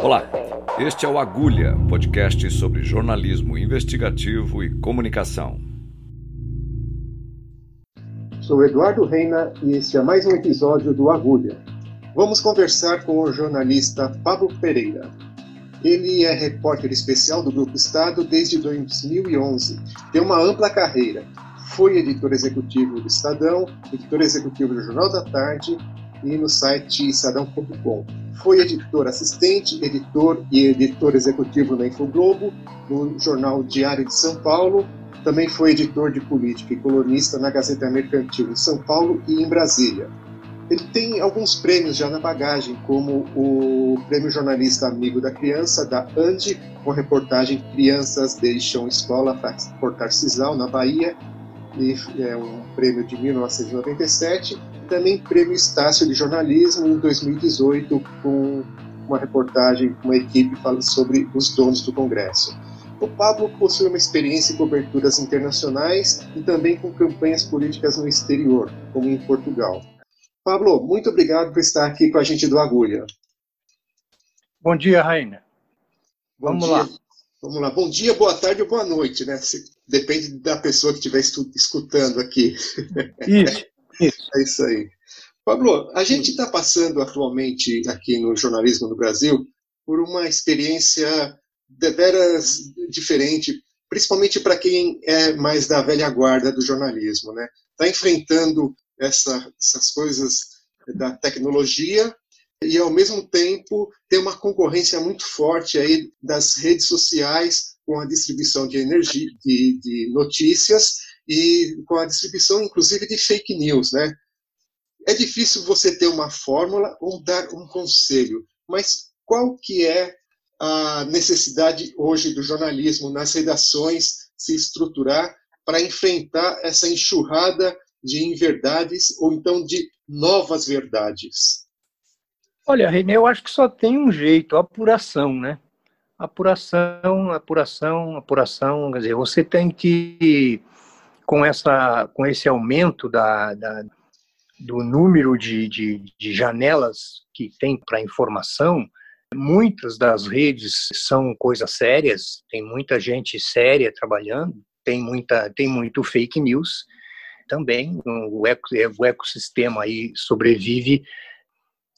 Olá, este é o Agulha, podcast sobre jornalismo investigativo e comunicação. Sou Eduardo Reina e este é mais um episódio do Agulha. Vamos conversar com o jornalista Pablo Pereira. Ele é repórter especial do Grupo Estado desde 2011. Tem uma ampla carreira. Foi editor executivo do Estadão, editor executivo do Jornal da Tarde e no site estadão.com. Foi editor assistente, editor e editor executivo na Infoglobo, no jornal Diário de São Paulo. Também foi editor de política e colunista na Gazeta Mercantil em São Paulo e em Brasília. Ele tem alguns prêmios já na bagagem, como o Prêmio Jornalista Amigo da Criança, da ANDI, com reportagem Crianças Deixam Escola para Portar Cisal, na Bahia, e é um prêmio de 1997, também Prêmio Estácio de Jornalismo em 2018, com uma reportagem com uma equipe falando sobre os donos do Congresso. O Pablo possui uma experiência em coberturas internacionais e também com campanhas políticas no exterior, como em Portugal. Pablo, muito obrigado por estar aqui com a gente do Agulha. Bom dia, Raina. Vamos Bom lá. Vamos lá. Bom dia, boa tarde ou boa noite, né? Depende da pessoa que estiver escutando aqui. Isso. É isso aí. Pablo, a gente está passando atualmente aqui no jornalismo no Brasil por uma experiência deveras diferente, principalmente para quem é mais da velha guarda do jornalismo, né? Está enfrentando essa, essas coisas da tecnologia e ao mesmo tempo tem uma concorrência muito forte aí das redes sociais com a distribuição de energia, de, de notícias e com a distribuição, inclusive, de fake news, né? É difícil você ter uma fórmula ou dar um conselho, mas qual que é a necessidade hoje do jornalismo nas redações se estruturar para enfrentar essa enxurrada de inverdades ou então de novas verdades? Olha, René, eu acho que só tem um jeito, apuração, né? Apuração, apuração, apuração. Quer dizer, você tem que com, essa, com esse aumento da, da do número de, de, de janelas que tem para informação, muitas das redes são coisas sérias, tem muita gente séria trabalhando, tem, muita, tem muito fake news também, o, eco, o ecossistema aí sobrevive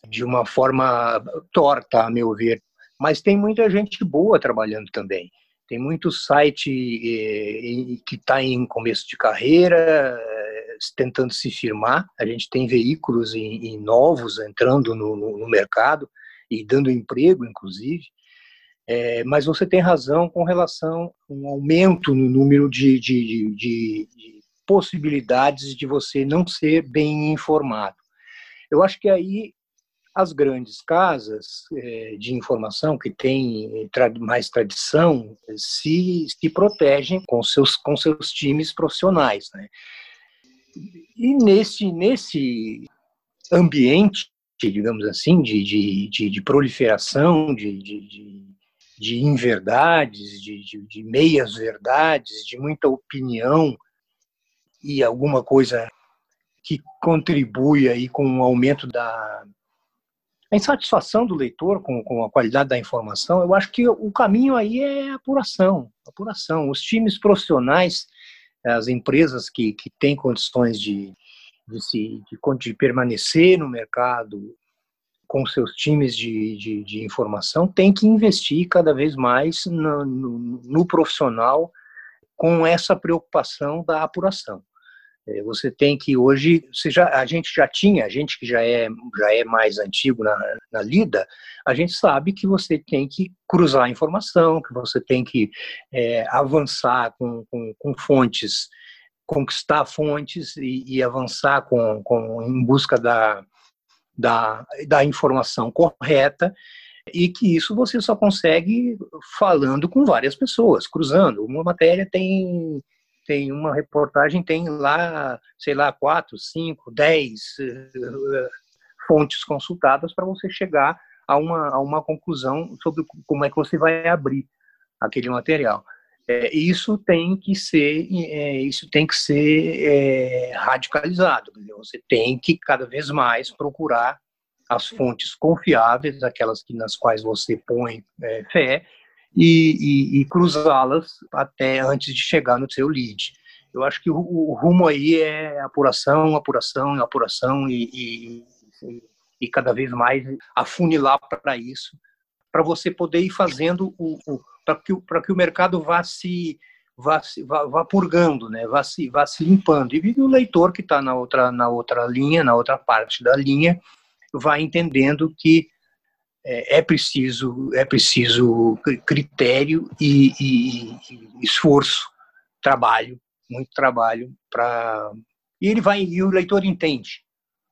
de uma forma torta, a meu ver, mas tem muita gente boa trabalhando também. Tem muito site eh, que está em começo de carreira, eh, tentando se firmar. A gente tem veículos em, em novos entrando no, no, mercado e dando emprego, inclusive. É, mas você tem razão com relação a um aumento no número de, de, de, de possibilidades de você não ser bem informado. Eu acho que aí as grandes casas é, de informação que têm mais tradição se, se protegem com seus, com seus times profissionais. Né? E nesse, nesse ambiente, digamos assim, de, de, de, de proliferação de, de, de, de inverdades, de, de, de meias verdades, de muita opinião e alguma coisa que contribui aí com o aumento da a insatisfação do leitor com, com a qualidade da informação, eu acho que o caminho aí é apuração, apuração. Os times profissionais, as empresas que, que têm condições de, de, se, de, de permanecer no mercado com seus times de, de, de informação, têm que investir cada vez mais no, no, no profissional com essa preocupação da apuração. É, você tem que hoje, você já, a gente já tinha, a gente que já é, já é mais antigo na, na lida, a gente sabe que você tem que cruzar a informação, que você tem que é, avançar com, com, com, fontes, conquistar fontes e, e avançar com, com, em busca da, da, da informação correta e que isso você só consegue falando com várias pessoas, cruzando. Uma matéria tem tem uma reportagem, tem lá, sei lá, quatro, cinco, dez uh, fontes consultadas para você chegar a uma, a uma conclusão sobre como é que você vai abrir aquele material. É, isso tem que ser, é, isso tem que ser é, radicalizado. Você tem que cada vez mais procurar as fontes confiáveis, aquelas que, nas quais você põe é, fé, e, e, e cruzá-las até antes de chegar no seu lead. Eu acho que o, o rumo aí é apuração, apuração, apuração e, e, e cada vez mais afunilar para isso, para você poder ir fazendo o, o para que, que o mercado vá se vá, vá, vá purgando, né? vá, se, vá se limpando. E o leitor que está na outra, na outra linha, na outra parte da linha, vai entendendo que é, é preciso é preciso critério e, e, e esforço, trabalho, muito trabalho para e ele vai e o leitor entende.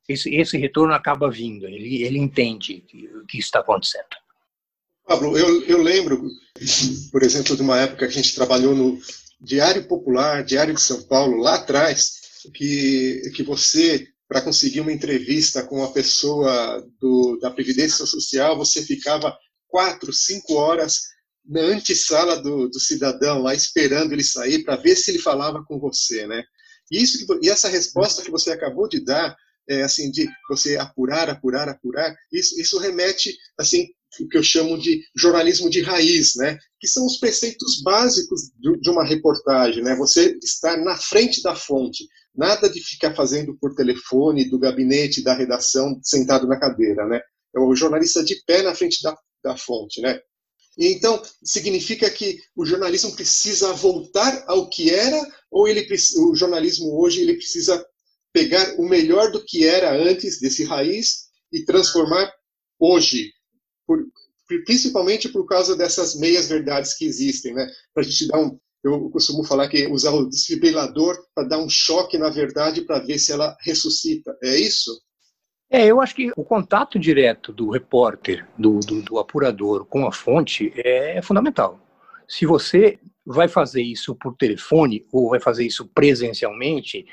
Esse, esse retorno acaba vindo, ele, ele entende o que está acontecendo. Pablo, eu, eu lembro, por exemplo, de uma época que a gente trabalhou no Diário Popular, Diário de São Paulo, lá atrás, que, que você para conseguir uma entrevista com uma pessoa do, da Previdência Social, você ficava quatro, cinco horas na antessala do, do cidadão, lá esperando ele sair para ver se ele falava com você, né? E, isso, e essa resposta que você acabou de dar, é, assim, de você apurar, apurar, apurar, isso, isso remete, assim, o que eu chamo de jornalismo de raiz, né? Que são os preceitos básicos de uma reportagem, né? Você estar na frente da fonte, Nada de ficar fazendo por telefone do gabinete da redação sentado na cadeira, né? É o jornalista de pé na frente da, da fonte, né? E então significa que o jornalismo precisa voltar ao que era ou ele o jornalismo hoje ele precisa pegar o melhor do que era antes desse raiz e transformar hoje, por, principalmente por causa dessas meias verdades que existem, né? Para a gente dar um, eu costumo falar que usar o desfibrilador para dar um choque na verdade para ver se ela ressuscita. É isso? É, eu acho que o contato direto do repórter, do, do, do apurador com a fonte é fundamental. Se você vai fazer isso por telefone ou vai fazer isso presencialmente,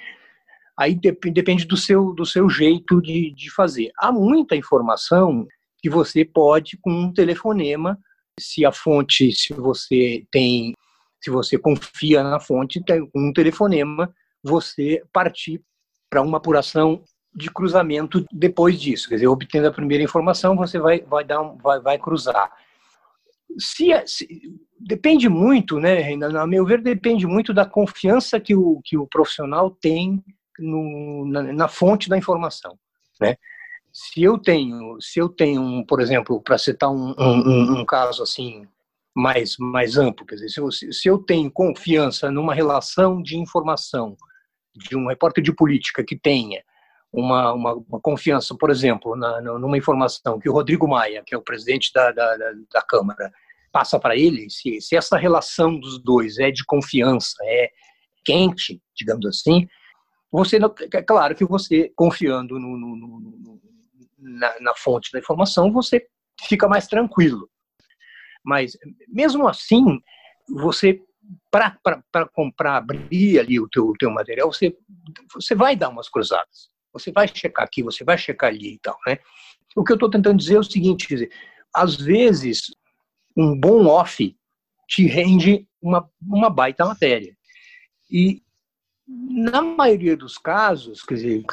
aí depende do seu, do seu jeito de, de fazer. Há muita informação que você pode, com um telefonema, se a fonte, se você tem se você confia na fonte, tem um telefonema, você partir para uma apuração de cruzamento depois disso. Quer dizer, obtendo a primeira informação, você vai, vai, dar um, vai, vai cruzar. Se, se, depende muito, né, Reina, a meu ver, depende muito da confiança que o, que o profissional tem no, na, na fonte da informação. Né? Se eu tenho, se eu tenho, por exemplo, para citar um, um, um, caso assim mais, mais amplo. Quer dizer, se eu, se eu tenho confiança numa relação de informação de um repórter de política que tenha uma, uma, uma confiança, por exemplo, na, numa informação que o Rodrigo Maia, que é o presidente da, da, da Câmara, passa para ele, se, se essa relação dos dois é de confiança, é quente, digamos assim, você é claro que você confiando no, no, no, na, na fonte da informação, você fica mais tranquilo. Mas, mesmo assim, você, para comprar, abrir ali o teu, teu material, você, você vai dar umas cruzadas. Você vai checar aqui, você vai checar ali e tal, né? O que eu estou tentando dizer é o seguinte, dizer, às vezes, um bom off te rende uma, uma baita matéria. E, na maioria dos casos, quer dizer,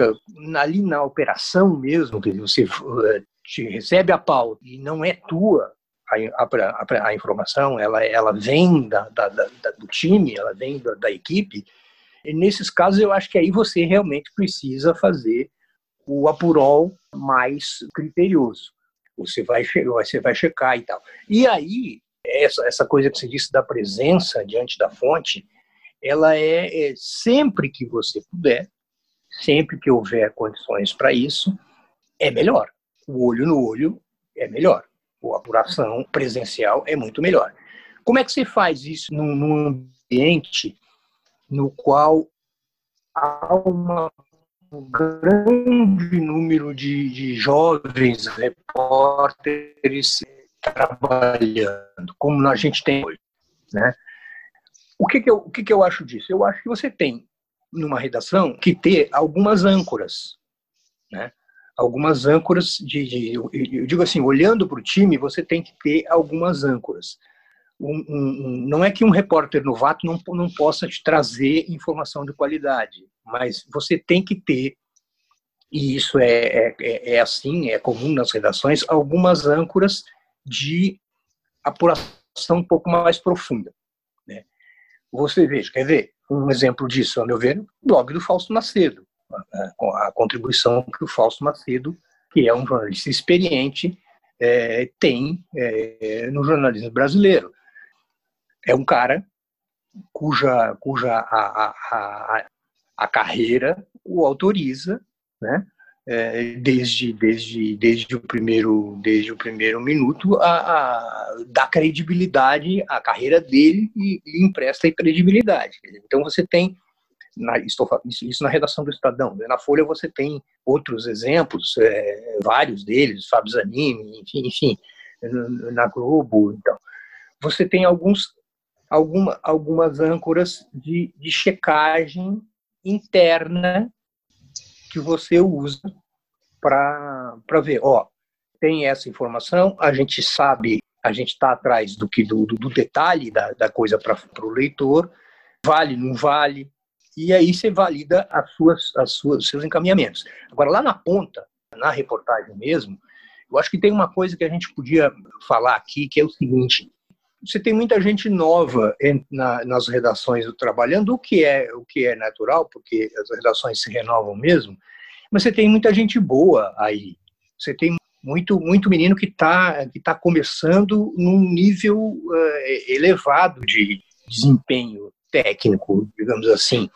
ali na operação mesmo, dizer, você eh, te recebe a pauta e não é tua, a, a, a, informação ela, ela vem da, da, da, do time, ela vem da, da equipe, e nesses casos eu acho que aí você realmente precisa fazer o apurol mais criterioso. Você vai, você vai checar e tal. E aí, essa, essa coisa que você disse da presença diante da fonte, ela é, é sempre que você puder, sempre que houver condições para isso, é melhor. O olho no olho é melhor ou apuração presencial é muito melhor. Como é que você faz isso num, num ambiente no qual há uma, um grande número de, de jovens repórteres trabalhando, como a gente tem hoje, né? O que que eu, o que que eu acho disso? Eu acho que você tem numa redação que ter algumas âncoras, né? Algumas âncoras de, de eu, eu, digo assim, olhando para o time, você tem que ter algumas âncoras. Um, um, não é que um repórter novato não, não possa te trazer informação de qualidade, mas você tem que ter e isso é, é, é assim, é comum nas redações, algumas âncoras de apuração um pouco mais profunda. Né? Você veja, quer ver um exemplo disso, a meu ver, o blog do Fausto Macedo, a, contribuição que o Fausto Macedo, que é um jornalista experiente, é, tem é, no jornalismo brasileiro. É um cara cuja, cuja a, a, a, a carreira o autoriza, né? É, desde, desde, desde, o primeiro, desde o primeiro minuto, a, a, dá credibilidade à carreira dele e, e empresta credibilidade. Então você tem, na, estou, isso, isso, na redação do Estadão, né? na Folha você tem outros exemplos, é, vários deles, Fábio Zanini, enfim, enfim, na Globo, então. Você tem alguns, alguma, algumas âncoras de, de checagem interna que você usa para ver, ó, tem essa informação, a gente sabe, a gente está atrás do que do, do detalhe da, da coisa para o leitor, vale, não vale, e aí você valida as suas, as suas, seus encaminhamentos. Agora, lá na ponta, na reportagem mesmo, eu acho que tem uma coisa que a gente podia falar aqui, que é o seguinte, você tem muita gente nova na, nas redações trabalhando, o que é o que é natural, porque as redações se renovam mesmo. Mas você tem muita gente boa aí. Você tem muito muito menino que está que tá começando num nível uh, elevado de desempenho técnico, digamos assim.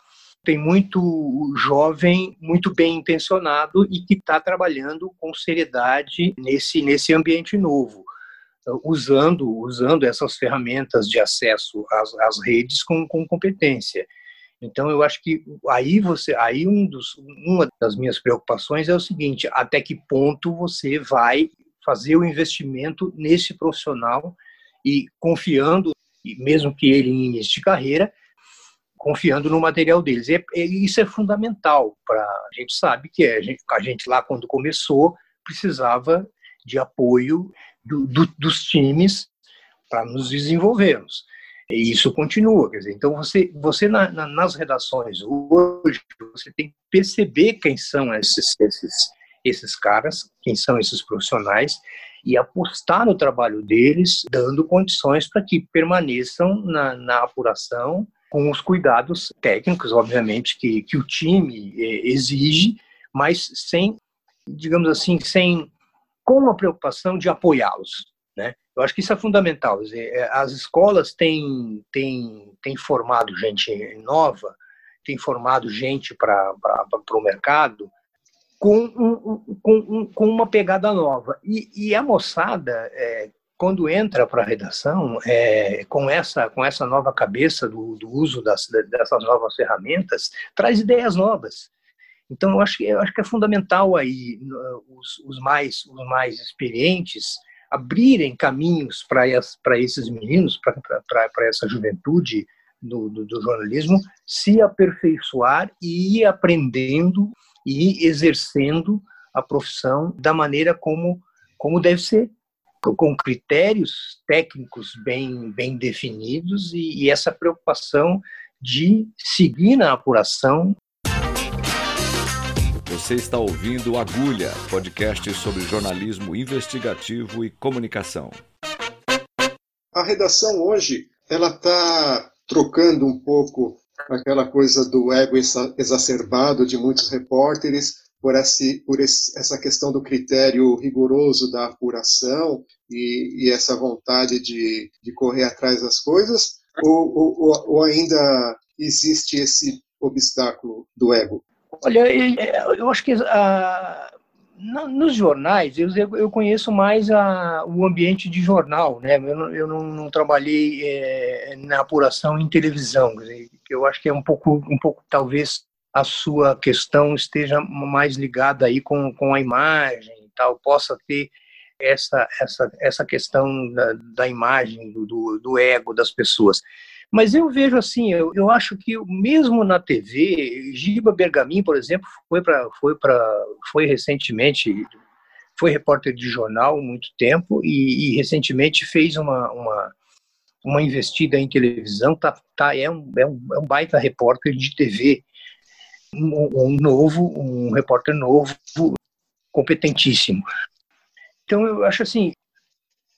Tem muito jovem, muito bem intencionado e que está trabalhando com seriedade nesse nesse ambiente novo usando, usando essas ferramentas de acesso às, às redes com, com competência. Então eu acho que aí você, aí um dos, uma das minhas preocupações é o seguinte: até que ponto você vai fazer o investimento nesse profissional e confiando, mesmo que ele em carreira, confiando no material deles. E, e isso é fundamental para a gente sabe que é, a gente, a gente lá quando começou precisava de apoio do, do, dos times para nos desenvolvermos. E isso continua, quer dizer, então você, você na, na, nas redações hoje, você tem que perceber quem são esses, esses, esses caras, quem são esses profissionais, e apostar no trabalho deles, dando condições para que permaneçam na, na apuração, com os cuidados técnicos, obviamente, que, que o time eh, exige, mas sem, digamos assim, sem com a preocupação de apoiá-los. Né? Eu acho que isso é fundamental. É, as escolas têm, têm, têm formado gente nova, têm formado gente para o mercado com, um, com, um, com uma pegada nova. E, e a moçada, é, quando entra para a redação, é, com, essa, com essa nova cabeça do, do uso das, dessas novas ferramentas, traz ideias novas. Então, eu acho que, eu acho que é fundamental aí os, os, mais, os mais experientes abrirem caminhos para esses meninos, para essa juventude do, do, do, jornalismo, se aperfeiçoar e ir aprendendo e exercendo a profissão da maneira como, como deve ser, com critérios técnicos bem, bem definidos e, e essa preocupação de seguir na apuração você está ouvindo Agulha, podcast sobre jornalismo investigativo e comunicação. A redação hoje ela está trocando um pouco aquela coisa do ego exacerbado de muitos repórteres por, esse, por esse, essa questão do critério rigoroso da apuração e, e essa vontade de, de, correr atrás das coisas, ou, ou, ou ainda existe esse obstáculo do ego? Olha, eu acho que ah, nos jornais eu, eu conheço mais a, o ambiente de jornal, né? Eu não, eu não, não trabalhei é, na apuração em televisão, eu acho que é um pouco, um pouco talvez a sua questão esteja mais ligada aí com, com a imagem e tal, possa ter essa essa essa questão da, da imagem do, do ego das pessoas. Mas eu vejo assim, eu, eu acho que mesmo na TV, Giba Bergamin, por exemplo, foi para foi para foi recentemente foi repórter de jornal muito tempo e, e recentemente fez uma, uma uma investida em televisão, tá, tá é, um, é, um, é um baita repórter de TV. Um, um novo, um repórter novo, competentíssimo. Então eu acho assim,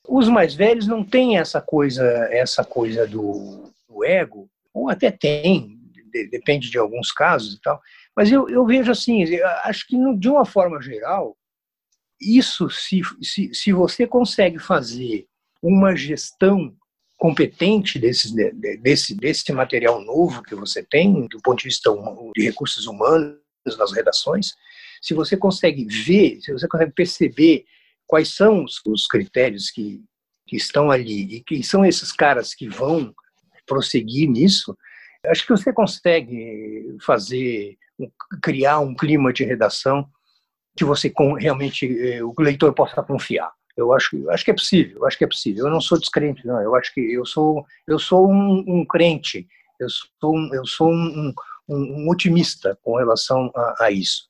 os mais velhos não têm essa coisa, essa coisa do, do ego, ou até tem, de, depende de alguns casos e tal. Mas eu, eu vejo assim, acho que de uma forma geral, isso se, se, se você consegue fazer uma gestão competente desse, desse, desse material novo que você tem, do ponto de vista de recursos humanos nas redações, se você consegue ver, se você consegue perceber quais são os, os critérios que, que estão ali e quem são esses caras que vão prosseguir nisso, acho que você consegue fazer, criar um clima de redação que você realmente eh, o leitor possa confiar. Eu acho, acho que é possível, acho que é possível. Eu não sou descrente, não. Eu acho que eu sou, eu sou um, um crente. Eu sou, um, eu sou um, um otimista com relação a, a isso.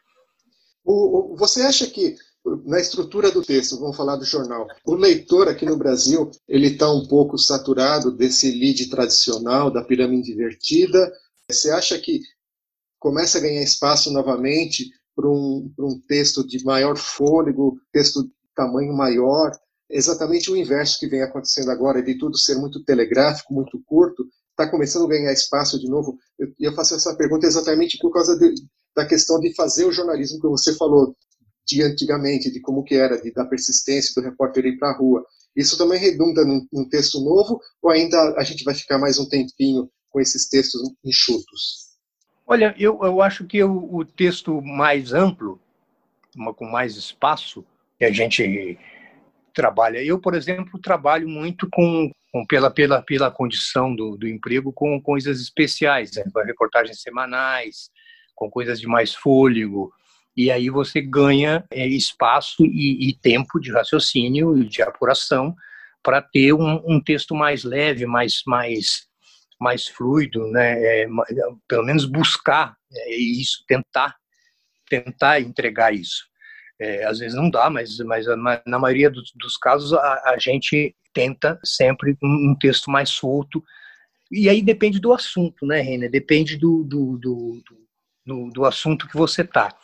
O, você acha que na estrutura do texto, vamos falar do jornal, o leitor aqui no Brasil ele está um pouco saturado desse lead tradicional da pirâmide invertida. Você acha que começa a ganhar espaço novamente para um, um texto de maior fôlego, texto tamanho maior, exatamente o inverso que vem acontecendo agora, de tudo ser muito telegráfico, muito curto, está começando a ganhar espaço de novo. Eu, eu faço essa pergunta exatamente por causa de, da questão de fazer o jornalismo que você falou de antigamente, de como que era, de, da persistência do repórter ir para a rua. Isso também redunda num, num texto novo ou ainda a gente vai ficar mais um tempinho com esses textos enxutos? Olha, eu, eu acho que o, o texto mais amplo, uma, com mais espaço, que a gente trabalha. Eu, por exemplo, trabalho muito com, com pela, pela, pela condição do, do emprego com coisas especiais, né? com reportagens semanais, com coisas de mais fôlego, e aí você ganha é, espaço e, e, tempo de raciocínio e de apuração para ter um, um, texto mais leve, mais, mais, mais fluido, né? É, pelo menos buscar é, isso, tentar, tentar entregar isso. É, às vezes não dá, mas, mas na maioria dos, dos casos a, a, gente tenta sempre um, um, texto mais solto. E aí depende do assunto, né, Reina? Depende do, do, do, do, do assunto que você tá.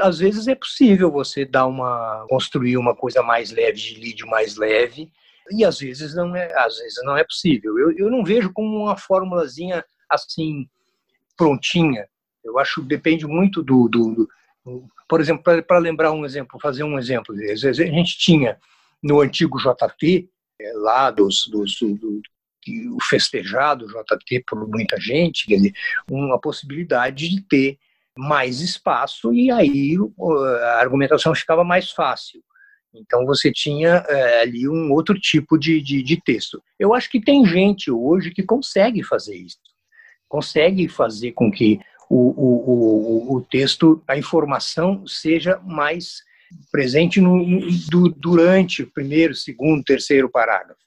Às vezes é possível você dar uma construir uma coisa mais leve, de lead mais leve, e às vezes não é, às vezes não é possível. Eu, eu não vejo como uma formulazinha assim prontinha. Eu acho que depende muito do, do, do por exemplo, para lembrar um exemplo, fazer um exemplo, a gente tinha no antigo JT, é, lá dos, dos do, o festejado JT por muita gente, uma possibilidade de ter mais espaço e aí a argumentação ficava mais fácil. Então você tinha é, ali um outro tipo de, de, de, texto. Eu acho que tem gente hoje que consegue fazer isso, consegue fazer com que o, o, o, texto, a informação seja mais presente no, no, durante o primeiro, segundo, terceiro parágrafo.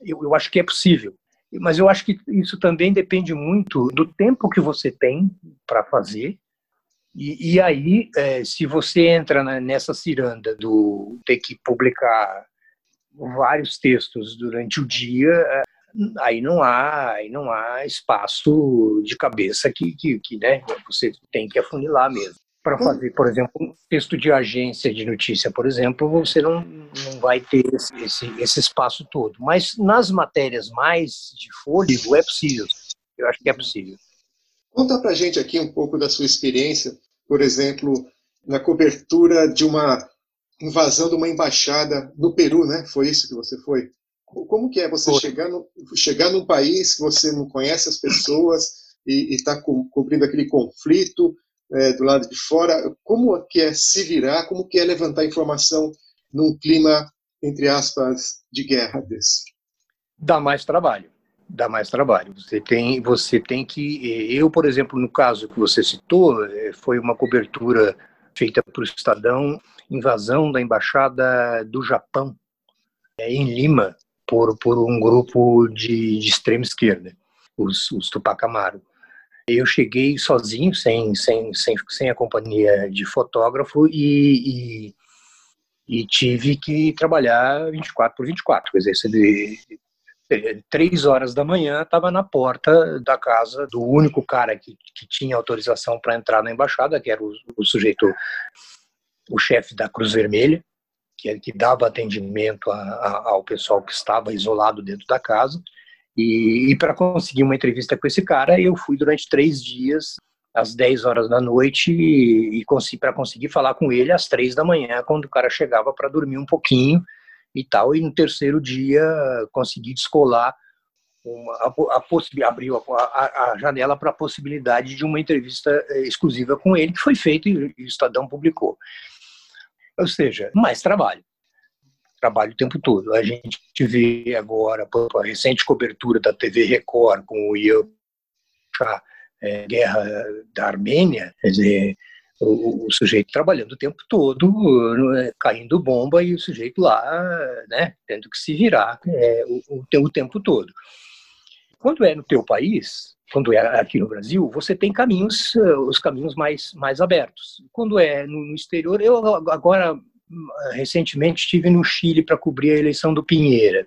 Eu, eu acho que é possível. Mas eu acho que isso também depende muito do tempo que você tem para fazer. E, e aí, é, se você entra na, nessa ciranda do ter que publicar vários textos durante o dia, é, aí não há, aí não há espaço de cabeça que, que, que né, você tem que afunilar mesmo. Para hum. fazer, por exemplo, um texto de agência de notícia, por exemplo, você não, não vai ter esse, esse, esse espaço todo. Mas nas matérias mais de fôlego é possível. Eu acho que é possível. Conta para gente aqui um pouco da sua experiência, por exemplo, na cobertura de uma invasão de uma embaixada no Peru, né? Foi isso que você foi? Como que é você chegar, no, chegar num país que você não conhece as pessoas e está co cobrindo aquele conflito é, do lado de fora? Como que é se virar? Como que é levantar informação num clima, entre aspas, de guerra desse? Dá mais trabalho. Dá mais trabalho. Você tem, você tem que. Eu, por exemplo, no caso que você citou, é, foi uma cobertura feita para o Estadão, invasão da embaixada do Japão é, em Lima, por, por um grupo de, de extrema esquerda, os, os Tupac Amaru. Eu cheguei sozinho, sem, sem, sem, sem a companhia de fotógrafo e, e, e tive que trabalhar 24 por 24, quer dizer, três horas da manhã, estava na porta da casa do único cara que, que tinha autorização para entrar na embaixada, que era o, o sujeito, o chefe da Cruz Vermelha, que, que dava atendimento a, a, ao pessoal que estava isolado dentro da casa. E, e para conseguir uma entrevista com esse cara, eu fui durante três dias, às 10 horas da noite, e, e para conseguir falar com ele às três da manhã, quando o cara chegava para dormir um pouquinho e tal. E no terceiro dia consegui descolar uma, a, a abriu a, a janela para a possibilidade de uma entrevista eh, exclusiva com ele, que foi feita e o Estadão publicou. Ou seja, mais trabalho trabalho o tempo todo. A gente vê agora a recente cobertura da TV Record com o Ian é, guerra da Armênia, quer dizer, o, o, sujeito trabalhando o tempo todo, é, caindo bomba e o sujeito lá, né, tendo que se virar é, o, o, o tempo todo. Quando é no teu país, quando é aqui no Brasil, você tem caminhos, os caminhos mais, mais abertos. Quando é no exterior, eu agora recentemente estive no Chile para cobrir a eleição do Pinheira,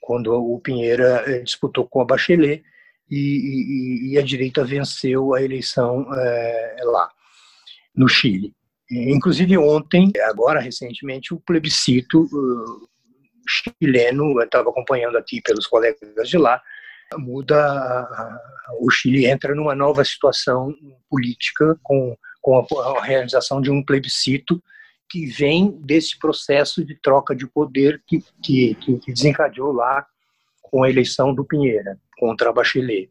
quando o Pinheira eh, disputou com a Bachelet e, e, e a direita venceu a eleição é, lá, no Chile. Inclusive ontem, agora recentemente, o plebiscito uh, chileno, eu estava acompanhando aqui pelos colegas de lá, muda, o Chile entra numa nova situação política com, com a, a realização de um plebiscito que vem desse processo de troca de poder que, que, que desencadeou lá com a eleição do Pinheira contra a Bachelet.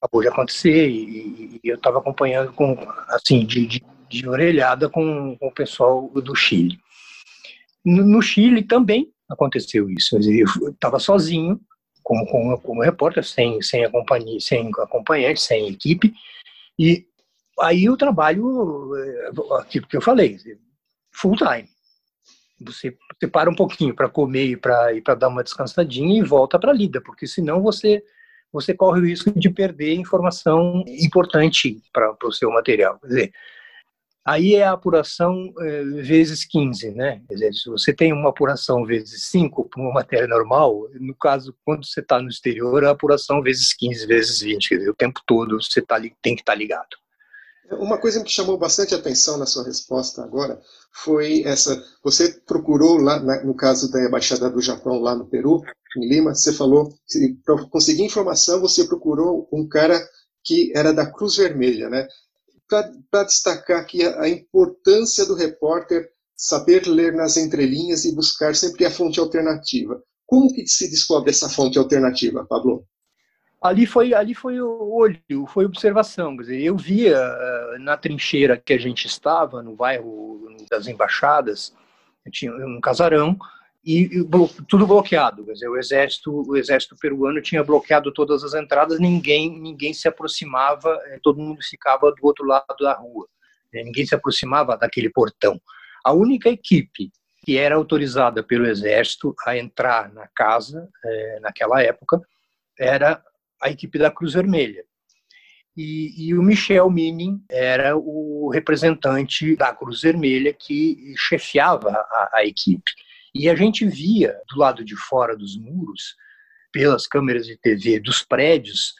Acabou de acontecer e, e eu estava acompanhando com assim de, de, de orelhada com, com, o pessoal do Chile. No, no Chile também aconteceu isso. Eu estava sozinho, como, como, como repórter, sem, sem, acompanhar, sem acompanhante, sem equipe, e aí o trabalho, eh, aquilo que eu falei, full time. Você, você para um pouquinho para comer e para dar uma descansadinha e volta para a lida, porque senão você você corre o risco de perder informação importante para o seu material. Quer dizer, aí é a apuração é, vezes 15, né? Dizer, se você tem uma apuração vezes 5 para uma matéria normal, no caso, quando você está no exterior, a apuração vezes 15, vezes 20, quer dizer, o tempo todo você tá, tem que estar tá ligado. Uma coisa que chamou bastante atenção na sua resposta agora foi essa. Você procurou lá, no caso da embaixada do Japão lá no Peru, em Lima, você falou para conseguir informação você procurou um cara que era da Cruz Vermelha, né? Para destacar aqui a, a importância do repórter saber ler nas entrelinhas e buscar sempre a fonte alternativa. Como que se descobre essa fonte alternativa, Pablo? ali foi ali foi o olho, foi observação. Quer dizer, eu via uh, na trincheira que a gente estava, no bairro das embaixadas, tinha um casarão e, e tudo bloqueado. Quer dizer, o exército o exército peruano tinha bloqueado todas as entradas, ninguém ninguém se aproximava, eh, todo mundo ficava do outro lado da rua. Né, ninguém se aproximava daquele portão. A única equipe que era autorizada pelo exército a entrar na casa eh, naquela época era a equipe da Cruz Vermelha. E, e, o Michel Minin era o representante da Cruz Vermelha que chefiava a, a, equipe. E a gente via do lado de fora dos muros, pelas câmeras de TV dos prédios,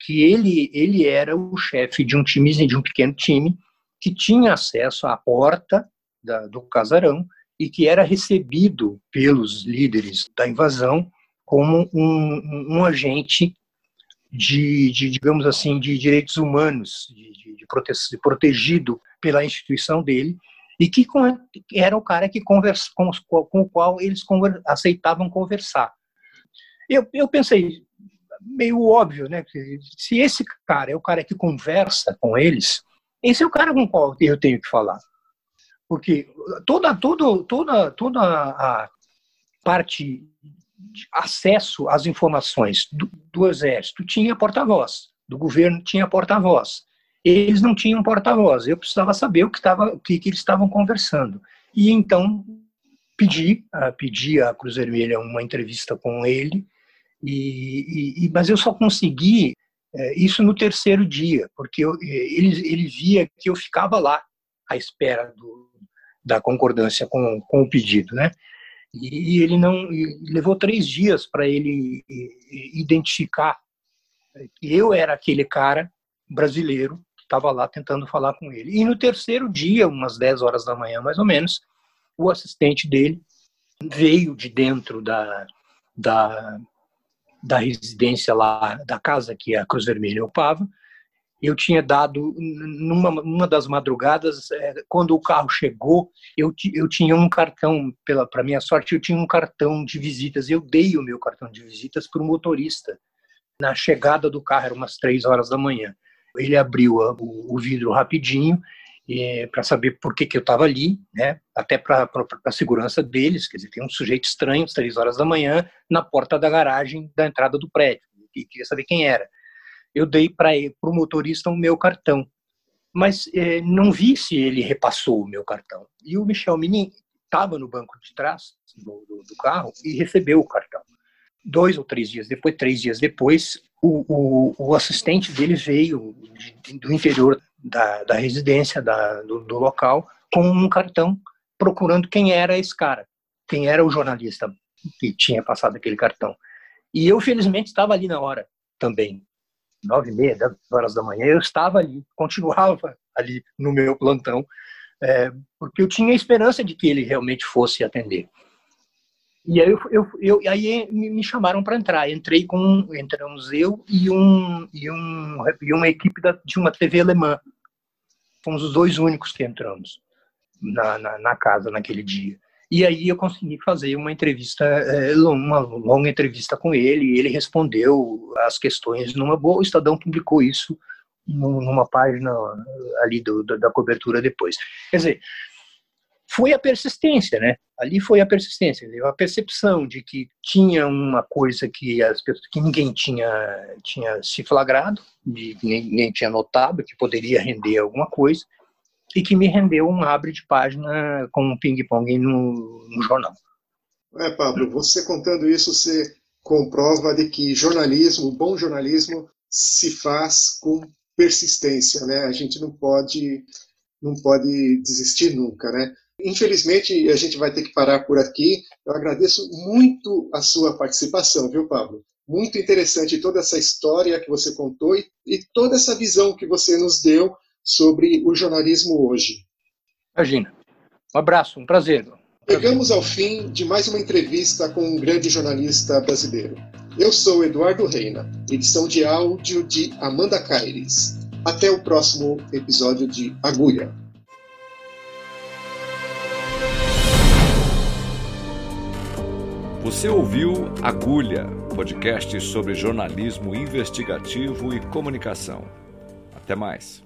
que ele, ele era o chefe de um time, de um pequeno time, que tinha acesso à porta da, do casarão e que era recebido pelos líderes da invasão como um, um agente de, de, digamos assim, de direitos humanos, de, de, de, prote de protegido pela instituição dele, e que era o cara que conversa, com, com o qual eles aceitavam conversar. Eu, eu pensei, meio óbvio, né? Se esse cara é o cara que conversa com eles, esse é o cara com o qual eu tenho que falar. Porque toda, toda, toda, toda a parte acesso às informações do, do Exército tinha porta-voz, do governo tinha porta-voz. Eles não tinham porta-voz. Eu precisava saber o que, tava, o que, que eles estavam conversando. E então pedi, uh, pedi à Cruz Vermelha uma entrevista com ele, e, e mas eu só consegui uh, isso no terceiro dia, porque eu, ele, ele via que eu ficava lá à espera do, da concordância com, com o pedido, né? E ele não levou três dias para ele identificar que eu era aquele cara brasileiro estava lá tentando falar com ele. E no terceiro dia, umas 10 horas da manhã mais ou menos, o assistente dele veio de dentro da, da, da residência lá, da casa que a Cruz Vermelha ocupava. Eu tinha dado, numa, numa das madrugadas, é, quando o carro chegou, eu, eu tinha um cartão, para minha sorte, eu tinha um cartão de visitas. Eu dei o meu cartão de visitas para o motorista. Na chegada do carro, era umas três horas da manhã. Ele abriu o, o vidro rapidinho é, para saber por que, que eu estava ali, né? até para a segurança deles, quer dizer, tem um sujeito estranho, às três horas da manhã, na porta da garagem da entrada do prédio, e queria saber quem era. Eu dei para o motorista o meu cartão, mas é, não vi se ele repassou o meu cartão. E o Michel Minin estava no banco de trás do, do, do, carro e recebeu o cartão. Dois ou três dias depois, três dias depois, o, o, o assistente dele veio de, do interior da, da residência, da, do, do local, com um cartão procurando quem era esse cara, quem era o jornalista que tinha passado aquele cartão. E eu, felizmente, estava ali na hora também. Nove e meia, dez horas da manhã, eu estava ali, continuava ali no meu plantão, é, porque eu tinha esperança de que ele realmente fosse atender. E aí, eu, eu, eu aí me chamaram para entrar. Entrei com entramos eu e um e um e uma equipe da, de uma TV alemã. Fomos os dois únicos que entramos na, na, na casa naquele dia. E aí eu consegui fazer uma entrevista, é, uma longa entrevista com ele. E ele respondeu as questões numa boa. O Estadão publicou isso numa página ali do, da cobertura depois. Quer dizer, foi a persistência, né? Ali foi a persistência, a percepção de que tinha uma coisa que as pessoas, que ninguém tinha tinha se flagrado, de, ninguém tinha notado que poderia render alguma coisa e que me rendeu um abre de página com um ping-pong no, no jornal. É, Pablo, você contando isso, você comprova de que jornalismo, bom jornalismo, se faz com persistência, né? A gente não pode não pode desistir nunca, né? Infelizmente, a gente vai ter que parar por aqui. Eu agradeço muito a sua participação, viu, Pablo? Muito interessante toda essa história que você contou e, e toda essa visão que você nos deu sobre o jornalismo hoje. Imagina. Um abraço, um prazer. Chegamos ao fim de mais uma entrevista com um grande jornalista brasileiro. Eu sou Eduardo Reina, edição de áudio de Amanda Caires. Até o próximo episódio de Agulha. Você ouviu Agulha, podcast sobre jornalismo investigativo e comunicação. Até mais.